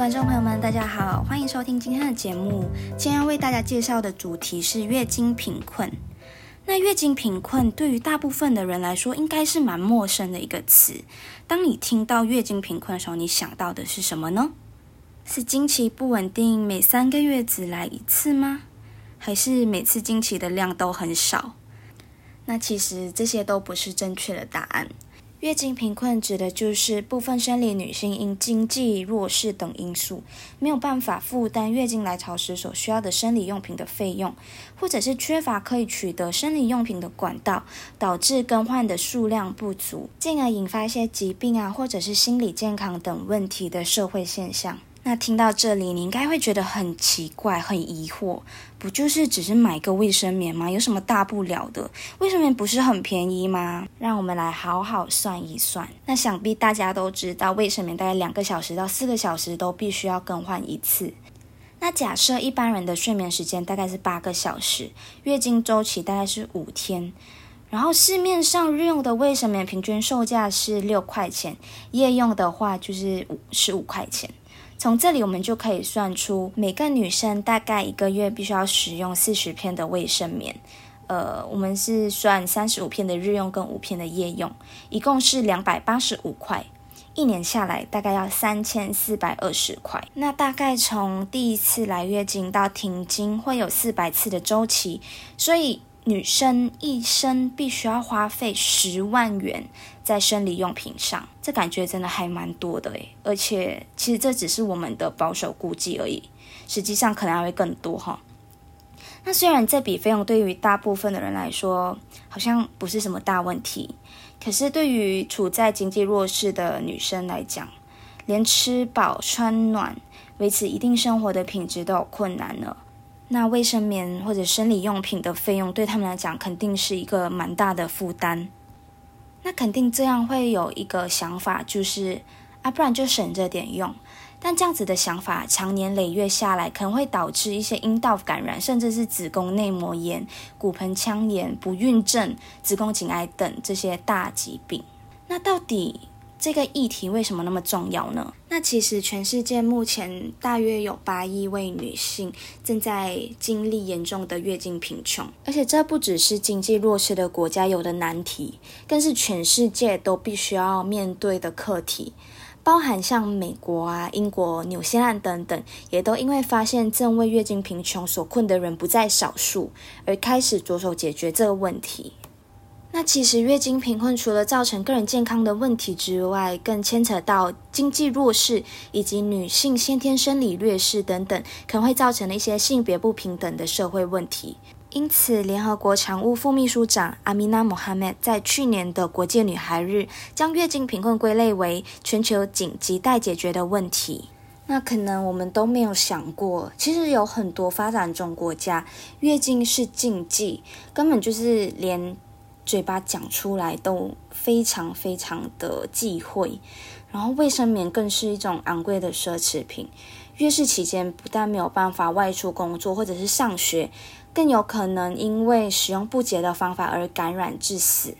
观众朋友们，大家好，欢迎收听今天的节目。今天要为大家介绍的主题是月经贫困。那月经贫困对于大部分的人来说，应该是蛮陌生的一个词。当你听到月经贫困的时候，你想到的是什么呢？是经期不稳定，每三个月只来一次吗？还是每次经期的量都很少？那其实这些都不是正确的答案。月经贫困指的就是部分生理女性因经济弱势等因素，没有办法负担月经来潮时所需要的生理用品的费用，或者是缺乏可以取得生理用品的管道，导致更换的数量不足，进而引发一些疾病啊，或者是心理健康等问题的社会现象。那听到这里，你应该会觉得很奇怪、很疑惑，不就是只是买个卫生棉吗？有什么大不了的？卫生棉不是很便宜吗？让我们来好好算一算。那想必大家都知道，卫生棉大概两个小时到四个小时都必须要更换一次。那假设一般人的睡眠时间大概是八个小时，月经周期大概是五天，然后市面上日用的卫生棉平均售价是六块钱，夜用的话就是五十五块钱。从这里我们就可以算出，每个女生大概一个月必须要使用四十片的卫生棉。呃，我们是算三十五片的日用跟五片的夜用，一共是两百八十五块。一年下来大概要三千四百二十块。那大概从第一次来月经到停经会有四百次的周期，所以。女生一生必须要花费十万元在生理用品上，这感觉真的还蛮多的诶。而且其实这只是我们的保守估计而已，实际上可能还会更多哈。那虽然这笔费用对于大部分的人来说好像不是什么大问题，可是对于处在经济弱势的女生来讲，连吃饱穿暖、维持一定生活的品质都有困难了。那卫生棉或者生理用品的费用对他们来讲肯定是一个蛮大的负担。那肯定这样会有一个想法，就是啊，不然就省着点用。但这样子的想法长年累月下来，可能会导致一些阴道感染，甚至是子宫内膜炎、骨盆腔炎、不孕症、子宫颈癌等这些大疾病。那到底？这个议题为什么那么重要呢？那其实全世界目前大约有八亿位女性正在经历严重的月经贫穷，而且这不只是经济弱势的国家有的难题，更是全世界都必须要面对的课题。包含像美国啊、英国、纽西兰等等，也都因为发现正为月经贫穷所困的人不在少数，而开始着手解决这个问题。那其实月经贫困除了造成个人健康的问题之外，更牵扯到经济弱势以及女性先天生理劣势等等，可能会造成的一些性别不平等的社会问题。因此，联合国常务副秘书长阿米娜·穆罕默在去年的国际女孩日，将月经贫困归类为全球紧急待解决的问题。那可能我们都没有想过，其实有很多发展中国家，月经是禁忌，根本就是连。嘴巴讲出来都非常非常的忌讳，然后卫生棉更是一种昂贵的奢侈品。月事期间不但没有办法外出工作或者是上学，更有可能因为使用不洁的方法而感染致死。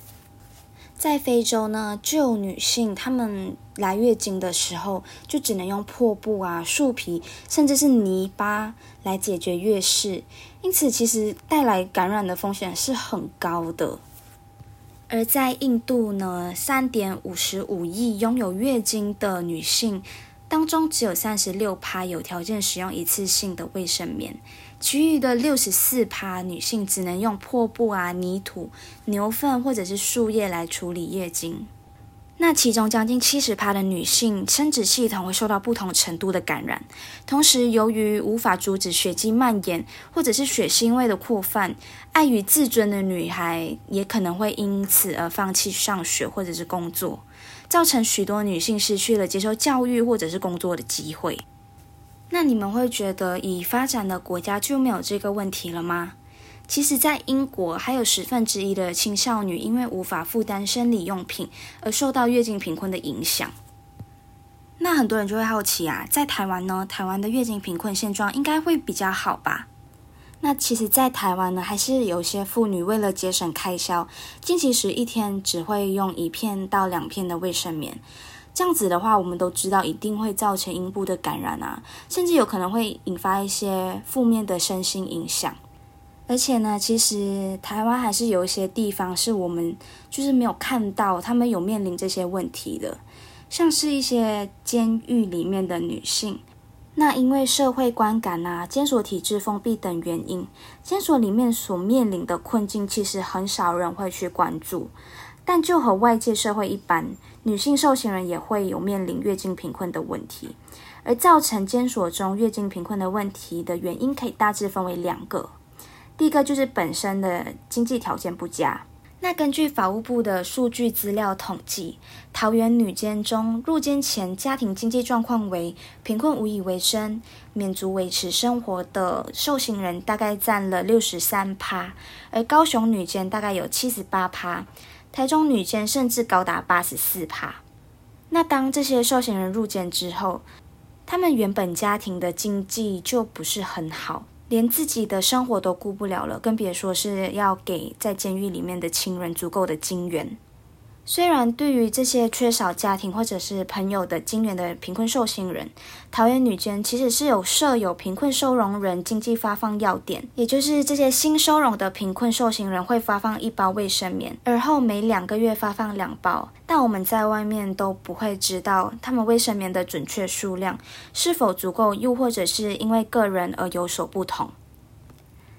在非洲呢，就有女性她们来月经的时候，就只能用破布啊、树皮，甚至是泥巴来解决月事，因此其实带来感染的风险是很高的。而在印度呢，三点五十五亿拥有月经的女性当中，只有三十六趴有条件使用一次性的卫生棉，其余的六十四趴女性只能用破布啊、泥土、牛粪或者是树叶来处理月经。那其中将近七十趴的女性生殖系统会受到不同程度的感染，同时由于无法阻止血迹蔓延，或者是血腥味的扩散，碍于自尊的女孩也可能会因此而放弃上学或者是工作，造成许多女性失去了接受教育或者是工作的机会。那你们会觉得，已发展的国家就没有这个问题了吗？其实，在英国还有十分之一的青少女因为无法负担生理用品而受到月经贫困的影响。那很多人就会好奇啊，在台湾呢？台湾的月经贫困现状应该会比较好吧？那其实，在台湾呢，还是有些妇女为了节省开销，经期时一天只会用一片到两片的卫生棉。这样子的话，我们都知道一定会造成阴部的感染啊，甚至有可能会引发一些负面的身心影响。而且呢，其实台湾还是有一些地方是我们就是没有看到他们有面临这些问题的，像是一些监狱里面的女性。那因为社会观感啊、监所体制封闭等原因，监所里面所面临的困境，其实很少人会去关注。但就和外界社会一般，女性受刑人也会有面临月经贫困的问题。而造成监所中月经贫困的问题的原因，可以大致分为两个。第一个就是本身的经济条件不佳。那根据法务部的数据资料统计，桃园女监中入监前家庭经济状况为贫困无以为生、免足维持生活的受刑人大概占了六十三趴，而高雄女监大概有七十八趴，台中女监甚至高达八十四趴。那当这些受刑人入监之后，他们原本家庭的经济就不是很好。连自己的生活都顾不了了，更别说是要给在监狱里面的亲人足够的金援。虽然对于这些缺少家庭或者是朋友的金援的贫困受刑人，桃园女监其实是有设有贫困收容人经济发放要点，也就是这些新收容的贫困受刑人会发放一包卫生棉，而后每两个月发放两包。但我们在外面都不会知道他们卫生棉的准确数量是否足够，又或者是因为个人而有所不同。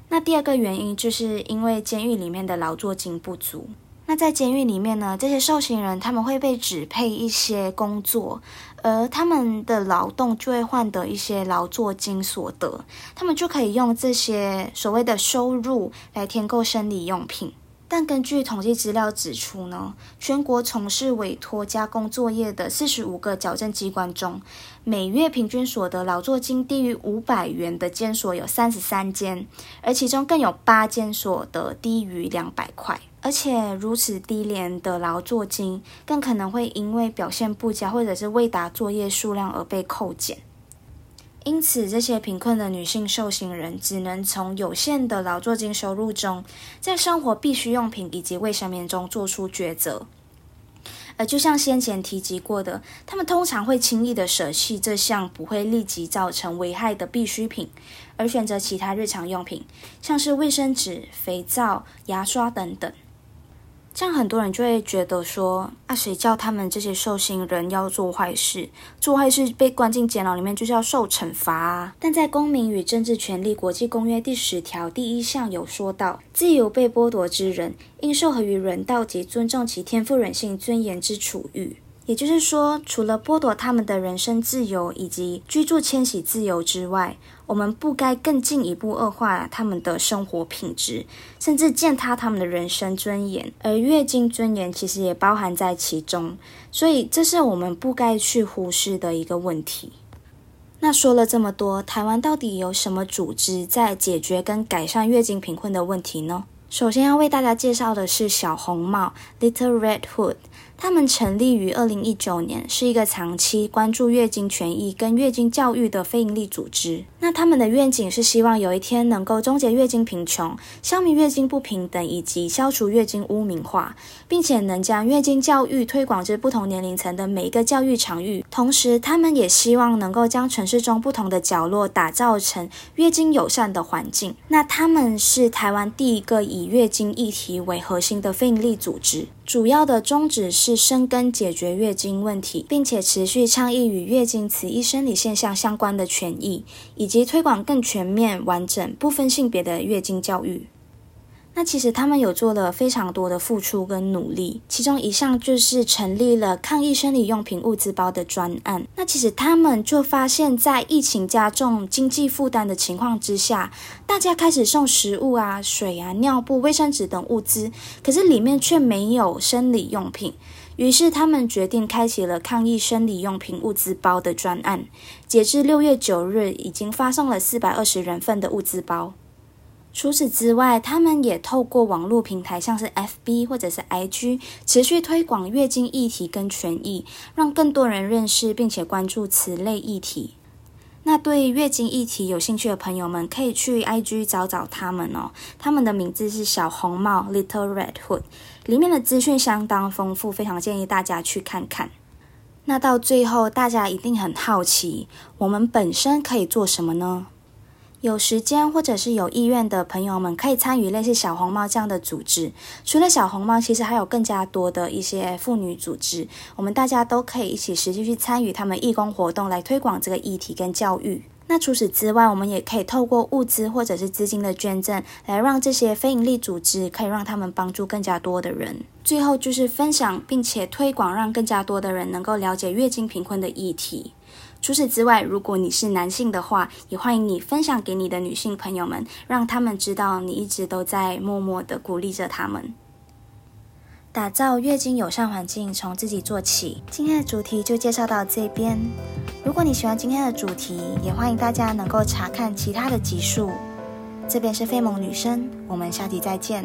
那第二个原因就是因为监狱里面的劳作金不足。那在监狱里面呢，这些受刑人他们会被指配一些工作，而他们的劳动就会换得一些劳作金所得，他们就可以用这些所谓的收入来填购生理用品。但根据统计资料指出呢，全国从事委托加工作业的四十五个矫正机关中，每月平均所得劳作金低于五百元的监所有三十三间，而其中更有八间所得低于两百块。而且如此低廉的劳作金，更可能会因为表现不佳或者是未达作业数量而被扣减。因此，这些贫困的女性受刑人只能从有限的劳作金收入中，在生活必需用品以及卫生棉中做出抉择。而就像先前提及过的，他们通常会轻易的舍弃这项不会立即造成危害的必需品，而选择其他日常用品，像是卫生纸、肥皂、牙刷等等。这样很多人就会觉得说，啊，谁叫他们这些受刑人要做坏事？做坏事被关进监牢里面就是要受惩罚啊！但在《公民与政治权利国际公约》第十条第一项有说到，自由被剥夺之人，应受合于人道及尊重其天赋人性尊严之处遇。也就是说，除了剥夺他们的人身自由以及居住迁徙自由之外，我们不该更进一步恶化他们的生活品质，甚至践踏他们的人生尊严。而月经尊严其实也包含在其中，所以这是我们不该去忽视的一个问题。那说了这么多，台湾到底有什么组织在解决跟改善月经贫困的问题呢？首先要为大家介绍的是小红帽 （Little Red Hood）。他们成立于二零一九年，是一个长期关注月经权益跟月经教育的非营利组织。那他们的愿景是希望有一天能够终结月经贫穷、消弭月经不平等以及消除月经污名化，并且能将月经教育推广至不同年龄层的每一个教育场域。同时，他们也希望能够将城市中不同的角落打造成月经友善的环境。那他们是台湾第一个以月经议题为核心的非营利组织。主要的宗旨是深耕解决月经问题，并且持续倡议与月经此一生理现象相关的权益，以及推广更全面、完整、不分性别的月经教育。那其实他们有做了非常多的付出跟努力，其中一项就是成立了抗疫生理用品物资包的专案。那其实他们就发现，在疫情加重经济负担的情况之下，大家开始送食物啊、水啊、尿布、卫生纸等物资，可是里面却没有生理用品。于是他们决定开启了抗疫生理用品物资包的专案。截至六月九日，已经发送了四百二十人份的物资包。除此之外，他们也透过网络平台，像是 FB 或者是 IG，持续推广月经议题跟权益，让更多人认识并且关注此类议题。那对月经议题有兴趣的朋友们，可以去 IG 找找他们哦。他们的名字是小红帽 （Little Red Hood），里面的资讯相当丰富，非常建议大家去看看。那到最后，大家一定很好奇，我们本身可以做什么呢？有时间或者是有意愿的朋友们，可以参与类似小红帽这样的组织。除了小红帽，其实还有更加多的一些妇女组织，我们大家都可以一起实际去参与他们义工活动，来推广这个议题跟教育。那除此之外，我们也可以透过物资或者是资金的捐赠，来让这些非营利组织可以让他们帮助更加多的人。最后就是分享并且推广，让更加多的人能够了解月经贫困的议题。除此之外，如果你是男性的话，也欢迎你分享给你的女性朋友们，让他们知道你一直都在默默的鼓励着他们。打造月经友善环境，从自己做起。今天的主题就介绍到这边。如果你喜欢今天的主题，也欢迎大家能够查看其他的集数。这边是费蒙女生，我们下期再见。